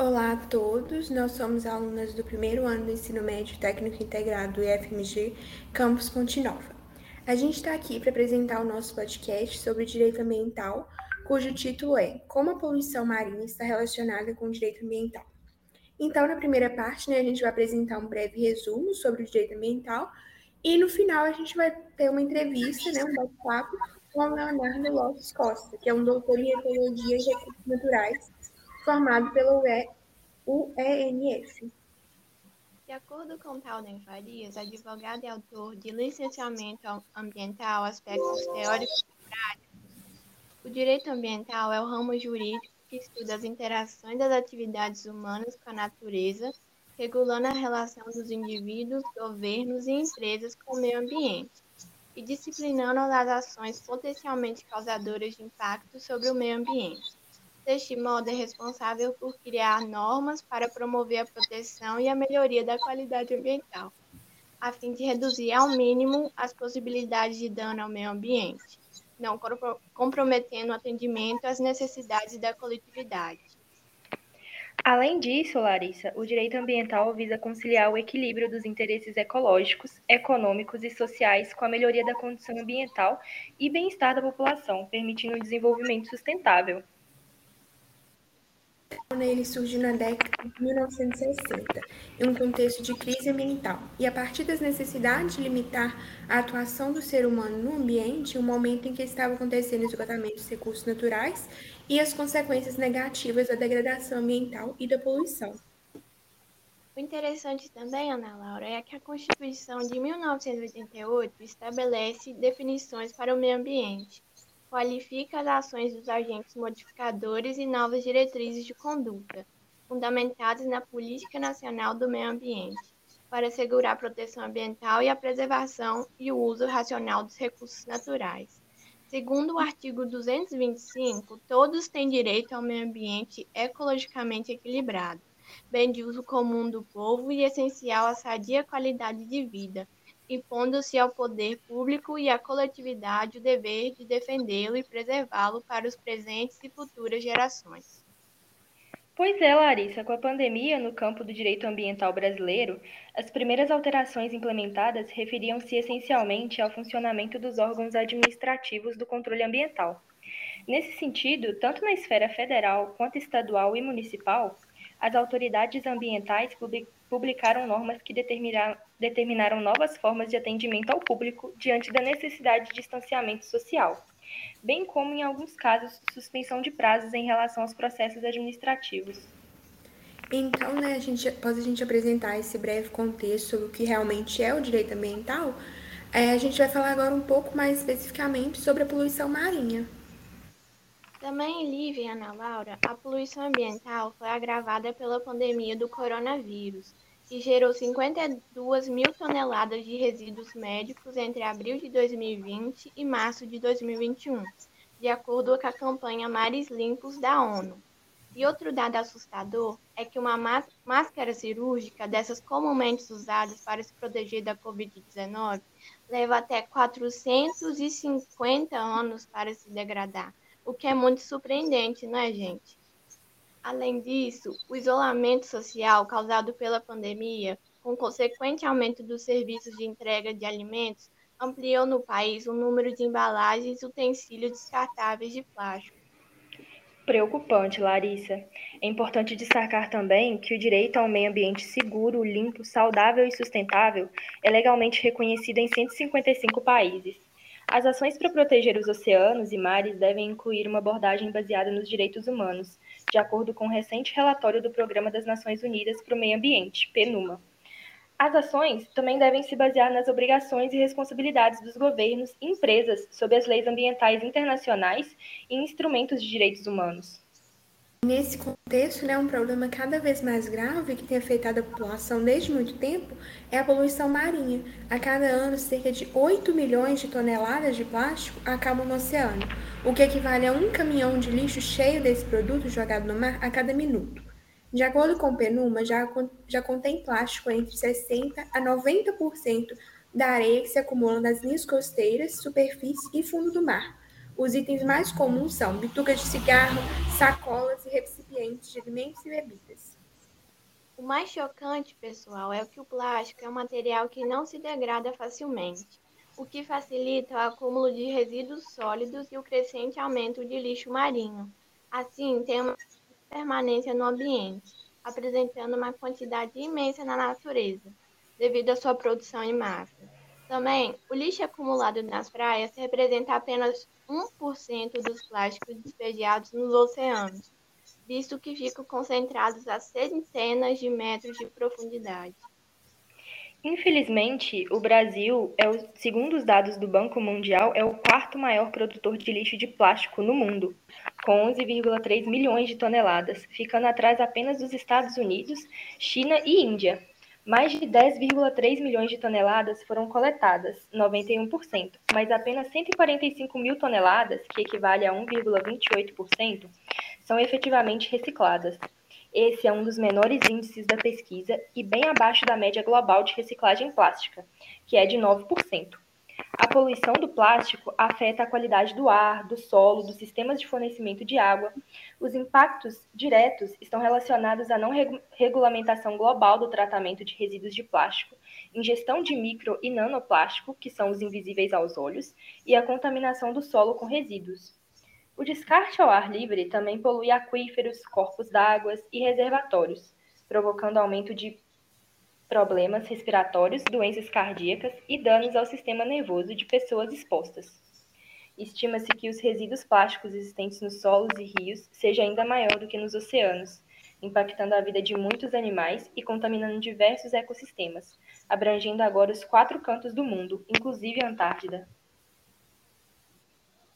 Olá a todos, nós somos alunas do primeiro ano do Ensino Médio Técnico Integrado do IFMG Campus Ponte Nova. A gente está aqui para apresentar o nosso podcast sobre direito ambiental, cujo título é Como a poluição marinha está relacionada com o direito ambiental. Então, na primeira parte, né, a gente vai apresentar um breve resumo sobre o direito ambiental e no final a gente vai ter uma entrevista, né, um bate-papo com o Leonardo Lopes Costa, que é um doutor em Ecologia e Recursos Naturais formado pelo UENF. De acordo com Talden Farias, advogado e autor de licenciamento ambiental, aspectos teóricos e práticos, o direito ambiental é o ramo jurídico que estuda as interações das atividades humanas com a natureza, regulando a relação dos indivíduos, governos e empresas com o meio ambiente, e disciplinando as ações potencialmente causadoras de impacto sobre o meio ambiente. Deste modo, é responsável por criar normas para promover a proteção e a melhoria da qualidade ambiental, a fim de reduzir ao mínimo as possibilidades de dano ao meio ambiente, não comprometendo o atendimento às necessidades da coletividade. Além disso, Larissa, o direito ambiental visa conciliar o equilíbrio dos interesses ecológicos, econômicos e sociais com a melhoria da condição ambiental e bem-estar da população, permitindo um desenvolvimento sustentável. Ele surgiu na década de 1960, em um contexto de crise ambiental, e a partir das necessidades de limitar a atuação do ser humano no ambiente, o um momento em que estava acontecendo o esgotamento dos recursos naturais e as consequências negativas da degradação ambiental e da poluição. O interessante também, Ana Laura, é que a Constituição de 1988 estabelece definições para o meio ambiente qualifica as ações dos agentes modificadores e novas diretrizes de conduta, fundamentadas na Política Nacional do Meio Ambiente, para assegurar a proteção ambiental e a preservação e o uso racional dos recursos naturais. Segundo o artigo 225, todos têm direito ao meio ambiente ecologicamente equilibrado, bem de uso comum do povo e essencial à sadia qualidade de vida, impondo-se ao poder público e à coletividade o dever de defendê-lo e preservá-lo para os presentes e futuras gerações. Pois é, Larissa, com a pandemia no campo do direito ambiental brasileiro, as primeiras alterações implementadas referiam-se essencialmente ao funcionamento dos órgãos administrativos do controle ambiental. Nesse sentido, tanto na esfera federal quanto estadual e municipal, as autoridades ambientais publicaram normas que determinaram, novas formas de atendimento ao público diante da necessidade de distanciamento social, bem como, em alguns casos, suspensão de prazos em relação aos processos administrativos. Então, né, a gente, após a gente apresentar esse breve contexto sobre o que realmente é o direito ambiental, é, a gente vai falar agora um pouco mais especificamente sobre a poluição marinha. Também em Lívia e Ana Laura, a poluição ambiental foi agravada pela pandemia do coronavírus, que gerou 52 mil toneladas de resíduos médicos entre abril de 2020 e março de 2021, de acordo com a campanha Mares Limpos da ONU. E outro dado assustador é que uma máscara cirúrgica, dessas comumente usadas para se proteger da Covid-19, leva até 450 anos para se degradar o que é muito surpreendente, né, gente? Além disso, o isolamento social causado pela pandemia, com consequente aumento dos serviços de entrega de alimentos, ampliou no país o número de embalagens e utensílios descartáveis de plástico. Preocupante, Larissa. É importante destacar também que o direito a um meio ambiente seguro, limpo, saudável e sustentável é legalmente reconhecido em 155 países. As ações para proteger os oceanos e mares devem incluir uma abordagem baseada nos direitos humanos, de acordo com o um recente relatório do Programa das Nações Unidas para o Meio Ambiente, PNUMA. As ações também devem se basear nas obrigações e responsabilidades dos governos e empresas sob as leis ambientais internacionais e instrumentos de direitos humanos. Nesse contexto, né, um problema cada vez mais grave que tem afetado a população desde muito tempo é a poluição marinha. A cada ano, cerca de 8 milhões de toneladas de plástico acabam no oceano, o que equivale a um caminhão de lixo cheio desse produto jogado no mar a cada minuto. De acordo com o PNUMA, já, já contém plástico entre 60% a 90% da areia que se acumula nas linhas costeiras, superfície e fundo do mar. Os itens mais comuns são bitucas de cigarro, sacolas e recipientes de alimentos e bebidas. O mais chocante, pessoal, é que o plástico é um material que não se degrada facilmente, o que facilita o acúmulo de resíduos sólidos e o crescente aumento de lixo marinho. Assim, tem uma permanência no ambiente, apresentando uma quantidade imensa na natureza, devido à sua produção em massa. Também, o lixo acumulado nas praias representa apenas 1% dos plásticos despejados nos oceanos visto que ficam concentrados a centenas de metros de profundidade. Infelizmente, o Brasil, é o, segundo os dados do Banco Mundial, é o quarto maior produtor de lixo de plástico no mundo, com 11,3 milhões de toneladas, ficando atrás apenas dos Estados Unidos, China e Índia. Mais de 10,3 milhões de toneladas foram coletadas, 91%, mas apenas 145 mil toneladas, que equivale a 1,28%, são efetivamente recicladas. Esse é um dos menores índices da pesquisa e bem abaixo da média global de reciclagem plástica, que é de 9%. A poluição do plástico afeta a qualidade do ar, do solo, dos sistemas de fornecimento de água. Os impactos diretos estão relacionados à não regulamentação global do tratamento de resíduos de plástico, ingestão de micro e nanoplástico, que são os invisíveis aos olhos, e a contaminação do solo com resíduos. O descarte ao ar livre também polui aquíferos, corpos d'água e reservatórios, provocando aumento de problemas respiratórios, doenças cardíacas e danos ao sistema nervoso de pessoas expostas. Estima-se que os resíduos plásticos existentes nos solos e rios seja ainda maior do que nos oceanos, impactando a vida de muitos animais e contaminando diversos ecossistemas, abrangendo agora os quatro cantos do mundo, inclusive a Antártida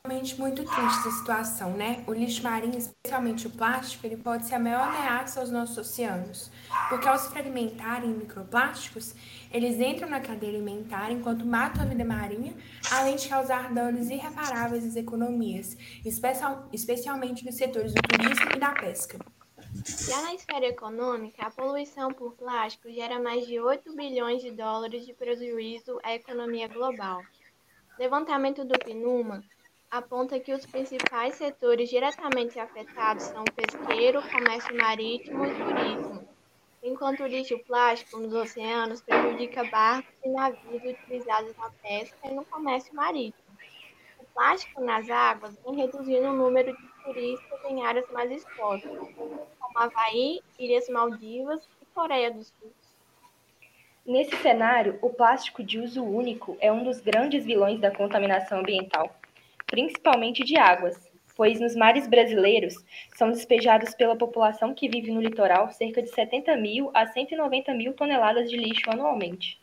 realmente muito triste essa situação, né? O lixo marinho, especialmente o plástico, ele pode ser a maior ameaça aos nossos oceanos, porque ao se fragmentarem em microplásticos, eles entram na cadeia alimentar enquanto matam a vida marinha, além de causar danos irreparáveis às economias, especial, especialmente nos setores do turismo e da pesca. Já na esfera econômica, a poluição por plástico gera mais de 8 bilhões de dólares de prejuízo à economia global. Levantamento do PNUMA aponta que os principais setores diretamente afetados são o pesqueiro, comércio marítimo e turismo, enquanto o lixo plástico nos oceanos prejudica barcos e navios utilizados na pesca e no comércio marítimo. O plástico nas águas vem reduzindo o número de turistas em áreas mais expostas, como Havaí, Ilhas Maldivas e Coreia do Sul. Nesse cenário, o plástico de uso único é um dos grandes vilões da contaminação ambiental principalmente de águas, pois nos mares brasileiros são despejados pela população que vive no litoral cerca de 70 mil a 190 mil toneladas de lixo anualmente.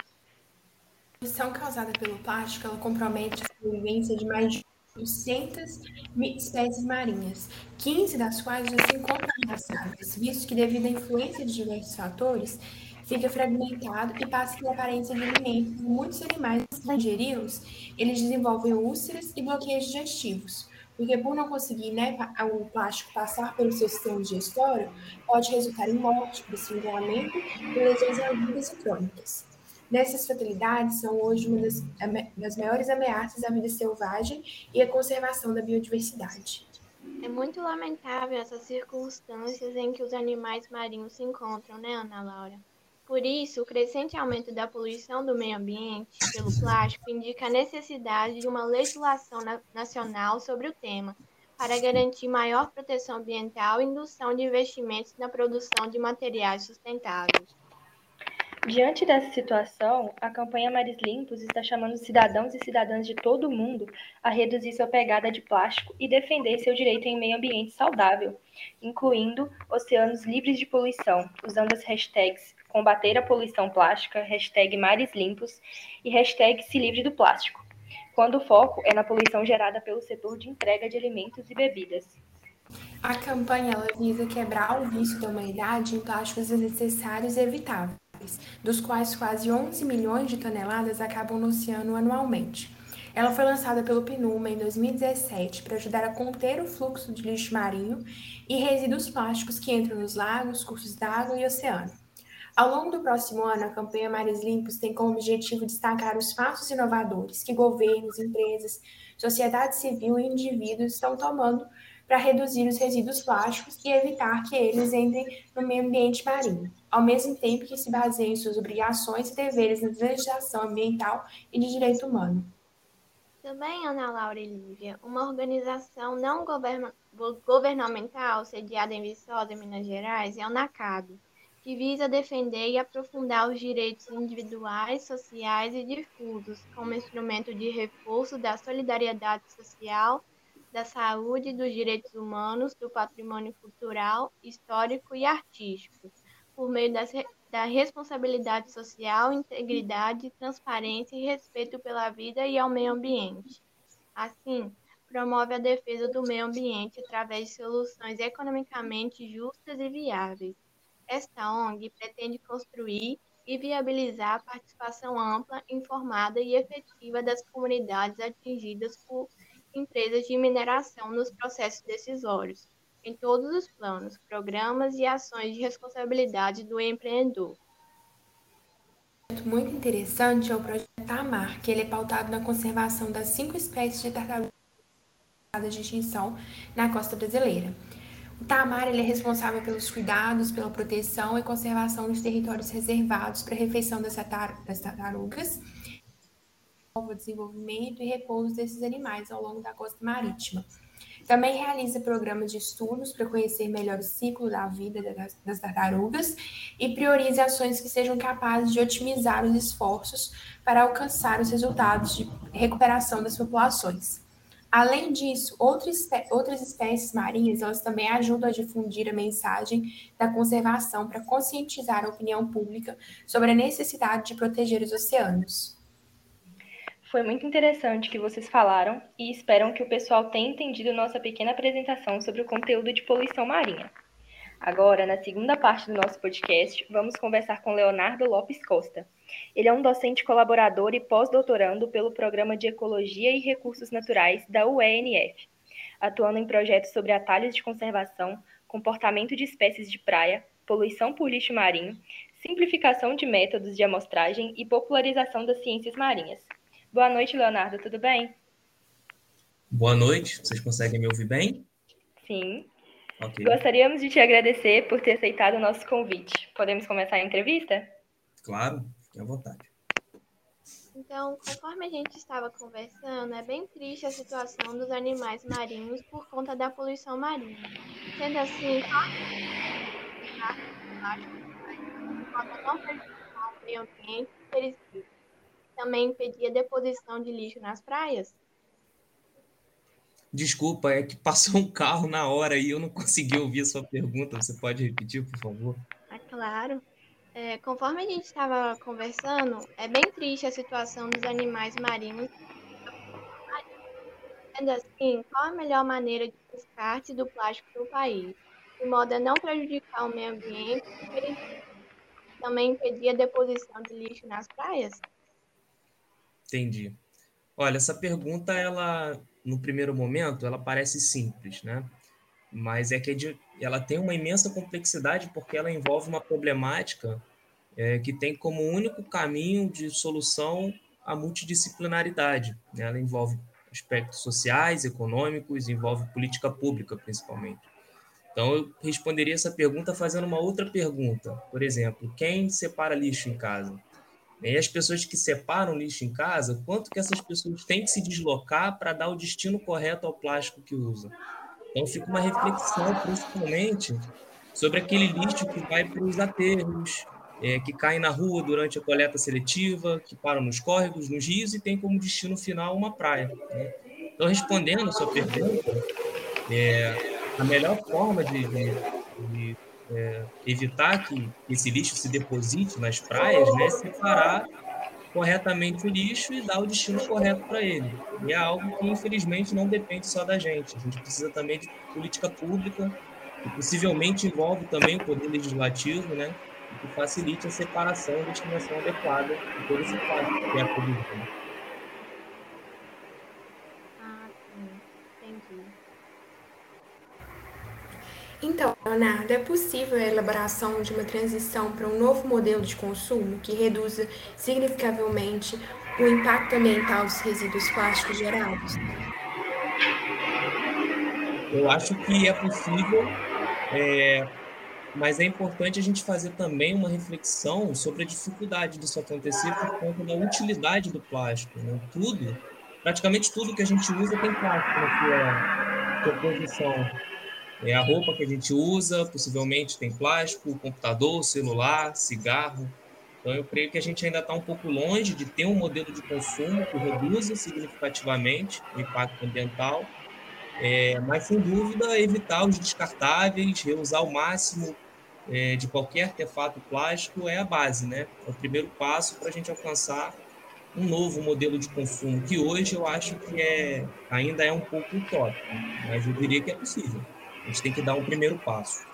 A poluição causada pelo plástico ela compromete a sobrevivência de mais de 800 espécies marinhas, 15 das quais já se encontram ameaçadas, visto que devido à influência de diversos fatores, fica fragmentado e passa pela aparência de alimentos. Muitos animais, ao ingeri-los, eles desenvolvem úlceras e bloqueios digestivos, porque por não conseguir né, o plástico passar pelo seu sistema digestório, pode resultar em morte, desfibramento e lesões agudas e crônicas. Nessas fatalidades são hoje uma das, das maiores ameaças à vida selvagem e à conservação da biodiversidade. É muito lamentável essas circunstâncias em que os animais marinhos se encontram, né, Ana Laura? Por isso, o crescente aumento da poluição do meio ambiente pelo plástico indica a necessidade de uma legislação na nacional sobre o tema, para garantir maior proteção ambiental e indução de investimentos na produção de materiais sustentáveis. Diante dessa situação, a campanha Mares Limpos está chamando cidadãos e cidadãs de todo o mundo a reduzir sua pegada de plástico e defender seu direito em meio ambiente saudável, incluindo oceanos livres de poluição, usando as hashtags combater a poluição plástica, hashtag mares limpos e hashtag se livre do plástico, quando o foco é na poluição gerada pelo setor de entrega de alimentos e bebidas. A campanha visa quebrar o vício da humanidade em plásticos desnecessários e evitáveis, dos quais quase 11 milhões de toneladas acabam no oceano anualmente. Ela foi lançada pelo PNUMA em 2017 para ajudar a conter o fluxo de lixo marinho e resíduos plásticos que entram nos lagos, cursos d'água e oceano. Ao longo do próximo ano, a campanha Mares Limpos tem como objetivo destacar os passos inovadores que governos, empresas, sociedade civil e indivíduos estão tomando para reduzir os resíduos plásticos e evitar que eles entrem no meio ambiente marinho, ao mesmo tempo que se baseiem em suas obrigações e deveres na legislação ambiental e de direito humano. Também, Ana Laura e Lívia, uma organização não governamental sediada em Viçosa, Minas Gerais, é o NACAB, que visa defender e aprofundar os direitos individuais, sociais e difusos, como instrumento de reforço da solidariedade social, da saúde, dos direitos humanos, do patrimônio cultural, histórico e artístico, por meio das, da responsabilidade social, integridade, transparência e respeito pela vida e ao meio ambiente. Assim, promove a defesa do meio ambiente através de soluções economicamente justas e viáveis esta ONG pretende construir e viabilizar a participação ampla, informada e efetiva das comunidades atingidas por empresas de mineração nos processos decisórios, em todos os planos, programas e ações de responsabilidade do empreendedor. Muito interessante é o projeto Tamar, que ele é pautado na conservação das cinco espécies de tartarugas de extinção na costa brasileira. O Tamar ele é responsável pelos cuidados, pela proteção e conservação dos territórios reservados para a refeição das, das tartarugas, o desenvolvimento e repouso desses animais ao longo da costa marítima. Também realiza programas de estudos para conhecer melhor o ciclo da vida das, tartarugas e prioriza ações que sejam capazes de otimizar os esforços para alcançar os resultados de recuperação das populações. Além disso, outras, outras espécies marinhas elas também ajudam a difundir a mensagem da conservação para conscientizar a opinião pública sobre a necessidade de proteger os oceanos. Foi muito interessante o que vocês falaram e espero que o pessoal tenha entendido nossa pequena apresentação sobre o conteúdo de poluição marinha. Agora, na segunda parte do nosso podcast, vamos conversar com Leonardo Lopes Costa. Ele é um docente colaborador e pós-doutorando pelo Programa de Ecologia e Recursos Naturais da UENF, atuando em projetos sobre atalhos de conservação, comportamento de espécies de praia, poluição por lixo marinho, simplificação de métodos de amostragem e popularização das ciências marinhas. Boa noite, Leonardo, tudo bem? Boa noite, vocês conseguem me ouvir bem? Sim. Okay. Gostaríamos de te agradecer por ter aceitado o nosso convite. Podemos começar a entrevista? Claro, fique à vontade. Então, conforme a gente estava conversando, é bem triste a situação dos animais marinhos por conta da poluição marinha. Sendo assim, não prejudicar o meio ambiente e também impedir a deposição de lixo nas praias? Desculpa, é que passou um carro na hora e eu não consegui ouvir a sua pergunta. Você pode repetir, por favor? Ah, claro. É, conforme a gente estava conversando, é bem triste a situação dos animais marinhos. Sendo assim, qual a melhor maneira de descarte do plástico no país? De modo a não prejudicar o meio ambiente e também impedir a deposição de lixo nas praias? Entendi. Olha, essa pergunta, ela, no primeiro momento, ela parece simples, né? Mas é que ela tem uma imensa complexidade porque ela envolve uma problemática é, que tem como único caminho de solução a multidisciplinaridade. Né? Ela envolve aspectos sociais, econômicos, envolve política pública, principalmente. Então, eu responderia essa pergunta fazendo uma outra pergunta. Por exemplo, quem separa lixo em casa? E as pessoas que separam lixo em casa, quanto que essas pessoas têm que se deslocar para dar o destino correto ao plástico que usam? Então fica uma reflexão, principalmente, sobre aquele lixo que vai para os aterros, é, que caem na rua durante a coleta seletiva, que param nos córregos, nos rios e tem como destino final uma praia. Né? Então, respondendo a sua pergunta, é, a melhor forma de, de, de é, evitar que esse lixo se deposite nas praias, né, separar corretamente o lixo e dar o destino correto para ele. E é algo que, infelizmente, não depende só da gente. A gente precisa também de política pública, que possivelmente envolve também o poder legislativo, né, que facilite a separação e a destinação adequada de todo esse plástico que é produzido. Então, Leonardo, é possível a elaboração de uma transição para um novo modelo de consumo que reduza significativamente o impacto ambiental dos resíduos plásticos gerados? eu acho que é possível, é, mas é importante a gente fazer também uma reflexão sobre a dificuldade disso acontecer por conta da utilidade do plástico. Né? Tudo, praticamente tudo que a gente usa tem plástico na sua, sua posição. É a roupa que a gente usa, possivelmente tem plástico, computador, celular, cigarro. Então, eu creio que a gente ainda está um pouco longe de ter um modelo de consumo que reduza significativamente o impacto ambiental, é, mas, sem dúvida, evitar os descartáveis, reusar o máximo é, de qualquer artefato plástico é a base, né? É o primeiro passo para a gente alcançar um novo modelo de consumo, que hoje eu acho que é, ainda é um pouco utópico, mas eu diria que é possível. A gente tem que dar um primeiro passo.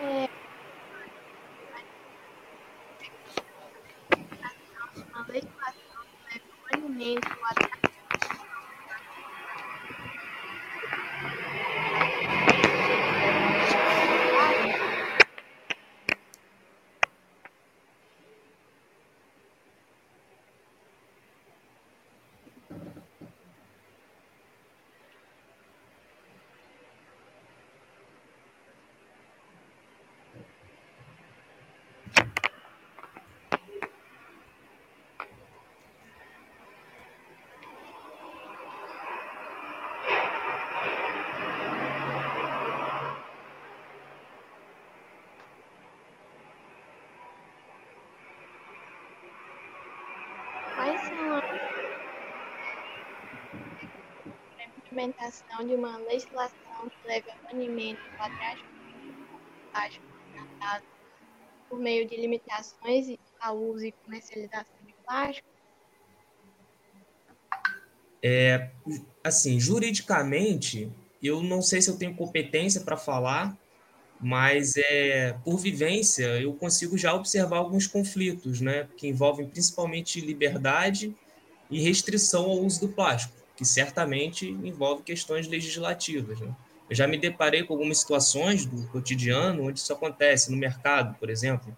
É... Leva o alimento implementação de uma legislação que leve ao banimento do plástico por meio de limitações ao uso e comercialização de plástico? É, assim, juridicamente, eu não sei se eu tenho competência para falar, mas é por vivência eu consigo já observar alguns conflitos, né, que envolvem principalmente liberdade e restrição ao uso do plástico que certamente envolve questões legislativas. Né? Eu já me deparei com algumas situações do cotidiano onde isso acontece, no mercado, por exemplo.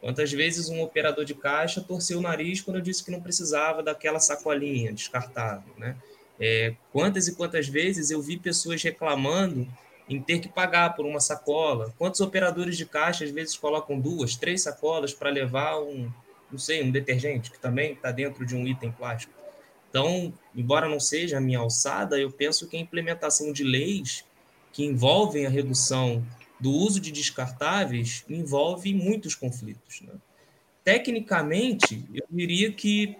Quantas vezes um operador de caixa torceu o nariz quando eu disse que não precisava daquela sacolinha descartável, né? É, quantas e quantas vezes eu vi pessoas reclamando em ter que pagar por uma sacola? Quantos operadores de caixa às vezes colocam duas, três sacolas para levar um, não sei, um detergente que também está dentro de um item plástico? Então, embora não seja a minha alçada, eu penso que a implementação de leis que envolvem a redução do uso de descartáveis envolve muitos conflitos. Né? Tecnicamente, eu diria que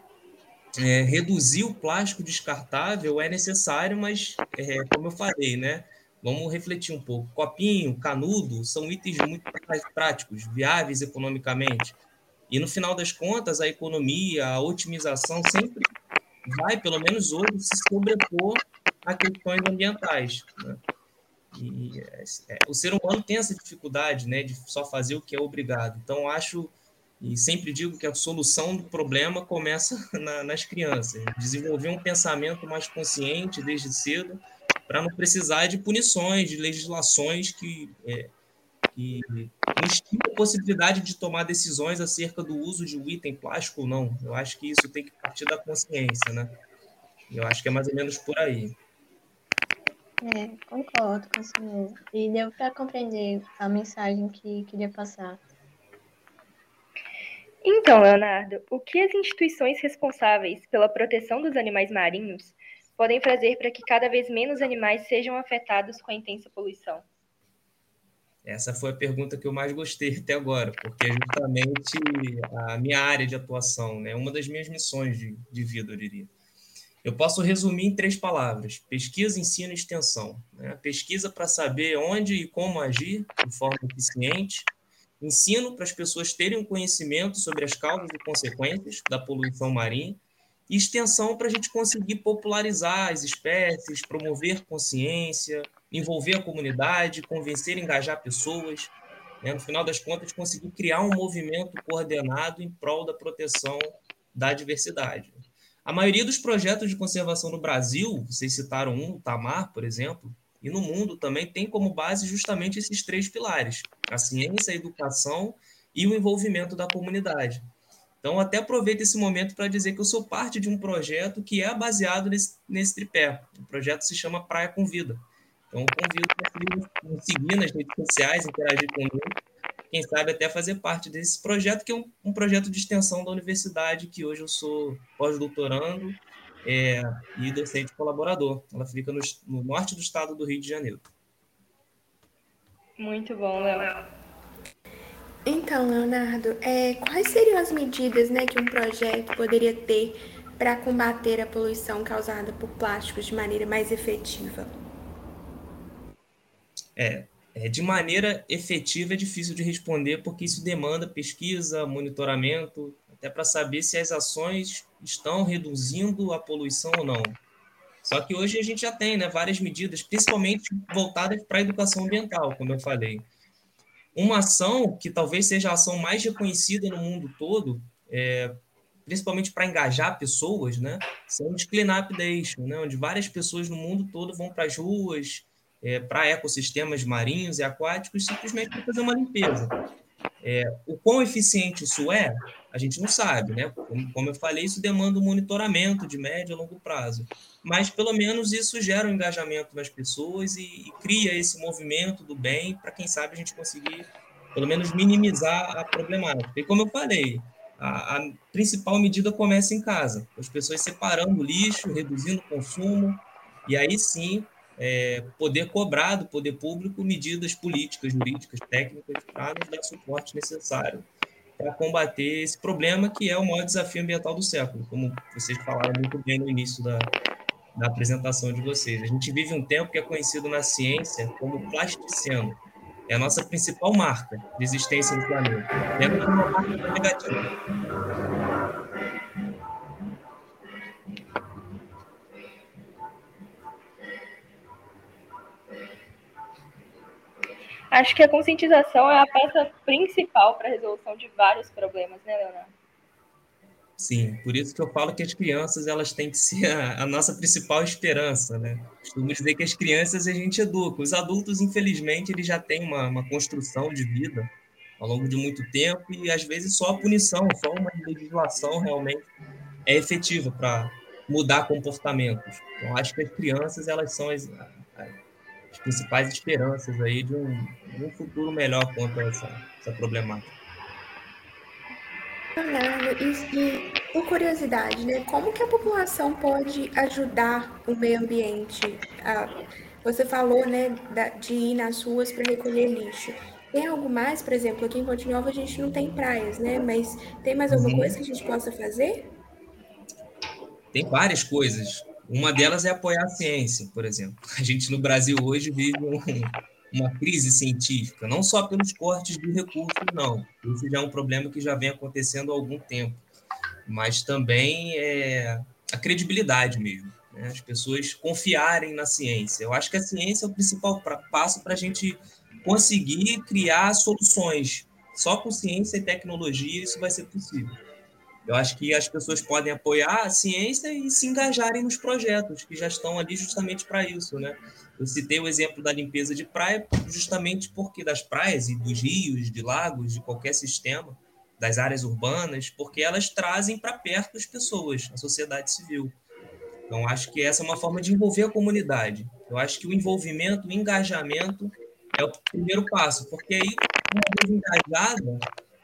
é, reduzir o plástico descartável é necessário, mas, é, como eu falei, né? Vamos refletir um pouco. Copinho, canudo são itens muito práticos, viáveis economicamente. E no final das contas, a economia, a otimização sempre vai, pelo menos hoje, se sobrepor a questões ambientais. Né? E é, o ser humano tem essa dificuldade né, de só fazer o que é obrigado. Então, acho e sempre digo que a solução do problema começa na, nas crianças. Desenvolver um pensamento mais consciente desde cedo para não precisar de punições, de legislações que é, que a possibilidade de tomar decisões acerca do uso de um item plástico ou não. Eu acho que isso tem que partir da consciência, né? Eu acho que é mais ou menos por aí. É, concordo com o senhor. E deu para compreender a mensagem que queria passar. Então, Leonardo, o que as instituições responsáveis pela proteção dos animais marinhos podem fazer para que cada vez menos animais sejam afetados com a intensa poluição? Essa foi a pergunta que eu mais gostei até agora, porque é justamente a minha área de atuação, né? uma das minhas missões de, de vida, eu diria. Eu posso resumir em três palavras: pesquisa, ensino e extensão. Né? Pesquisa para saber onde e como agir de forma eficiente, ensino para as pessoas terem um conhecimento sobre as causas e consequências da poluição marinha, e extensão para a gente conseguir popularizar as espécies, promover consciência, envolver a comunidade, convencer engajar pessoas. Né? No final das contas, conseguir criar um movimento coordenado em prol da proteção da diversidade. A maioria dos projetos de conservação no Brasil, vocês citaram um, o Tamar, por exemplo, e no mundo também tem como base justamente esses três pilares: a ciência, a educação e o envolvimento da comunidade. Então, até aproveito esse momento para dizer que eu sou parte de um projeto que é baseado nesse, nesse tripé. O projeto se chama Praia com Vida. Então, convido para me seguir nas redes sociais, interagir comigo, quem sabe até fazer parte desse projeto, que é um, um projeto de extensão da universidade, que hoje eu sou pós-doutorando é, e docente colaborador. Ela fica no, no norte do estado do Rio de Janeiro. Muito bom, Léo. Então, Leonardo, é, quais seriam as medidas né, que um projeto poderia ter para combater a poluição causada por plásticos de maneira mais efetiva? É, é, de maneira efetiva é difícil de responder, porque isso demanda pesquisa, monitoramento, até para saber se as ações estão reduzindo a poluição ou não. Só que hoje a gente já tem né, várias medidas, principalmente voltadas para a educação ambiental, como eu falei. Uma ação que talvez seja a ação mais reconhecida no mundo todo, é, principalmente para engajar pessoas, né, são os clean-up days, né, onde várias pessoas no mundo todo vão para as ruas, é, para ecossistemas marinhos e aquáticos, simplesmente para fazer uma limpeza. É, o quão eficiente isso é, a gente não sabe, né? Como, como, eu falei, isso demanda um monitoramento de médio a longo prazo. Mas, pelo menos, isso gera um engajamento nas pessoas e, e cria esse movimento do bem para, quem sabe, a gente conseguir, pelo menos, minimizar a problemática. E, como eu falei, a, a principal medida começa em casa, as pessoas separando o lixo, reduzindo o consumo, e aí sim é, poder cobrar do poder público medidas políticas, jurídicas, técnicas para dar suporte necessário para combater esse problema que é o maior desafio ambiental do século, como vocês falaram muito bem no início da, da apresentação de vocês. A gente vive um tempo que é conhecido na ciência como plasticeno. É a nossa principal marca de existência no planeta. É uma marca negativa. Acho que a conscientização é a peça principal para a resolução de vários problemas, né, Leonardo? Sim, por isso que eu falo que as crianças elas têm que ser a, a nossa principal esperança, né? Costumo dizer que as crianças a gente educa. Os adultos, infelizmente, eles já têm uma, uma construção de vida ao longo de muito tempo e às vezes só a punição, só uma legislação realmente é efetiva para mudar comportamentos. Então, acho que as crianças elas são as, as principais esperanças aí de um, um futuro melhor quanto a essa, essa problemática. Leonardo, e, por curiosidade, né, como que a população pode ajudar o meio ambiente? Ah, você falou, né, de ir nas ruas para recolher lixo. Tem algo mais, por exemplo, aqui em Ponte Nova a gente não tem praias, né? Mas tem mais alguma uhum. coisa que a gente possa fazer? Tem várias coisas. Uma delas é apoiar a ciência, por exemplo. A gente no Brasil hoje vive um, uma crise científica, não só pelos cortes de recursos, não. Isso já é um problema que já vem acontecendo há algum tempo, mas também é a credibilidade mesmo. Né? As pessoas confiarem na ciência. Eu acho que a ciência é o principal passo para a gente conseguir criar soluções. Só com ciência e tecnologia isso vai ser possível. Eu acho que as pessoas podem apoiar a ciência e se engajarem nos projetos que já estão ali justamente para isso, né? Eu citei o exemplo da limpeza de praia justamente porque das praias e dos rios, de lagos, de qualquer sistema, das áreas urbanas, porque elas trazem para perto as pessoas, a sociedade civil. Então, acho que essa é uma forma de envolver a comunidade. Eu acho que o envolvimento, o engajamento é o primeiro passo, porque aí, uma vez engajada,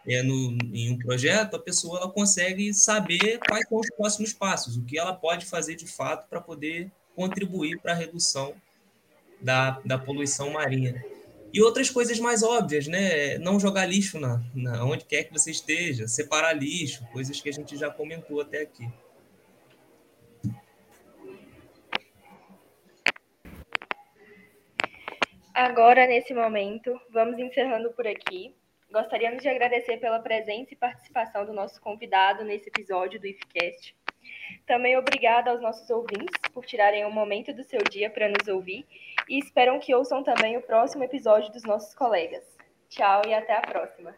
é, no, em um projeto, a pessoa ela consegue saber quais são os próximos passos, o que ela pode fazer de fato para poder contribuir para a redução da, da poluição marinha. E outras coisas mais óbvias, né? Não jogar lixo na, na onde quer que você esteja, separar lixo, coisas que a gente já comentou até aqui. Agora, nesse momento, vamos encerrando por aqui. Gostaríamos de agradecer pela presença e participação do nosso convidado nesse episódio do IFCast. Também obrigada aos nossos ouvintes por tirarem um momento do seu dia para nos ouvir e esperam que ouçam também o próximo episódio dos nossos colegas. Tchau e até a próxima.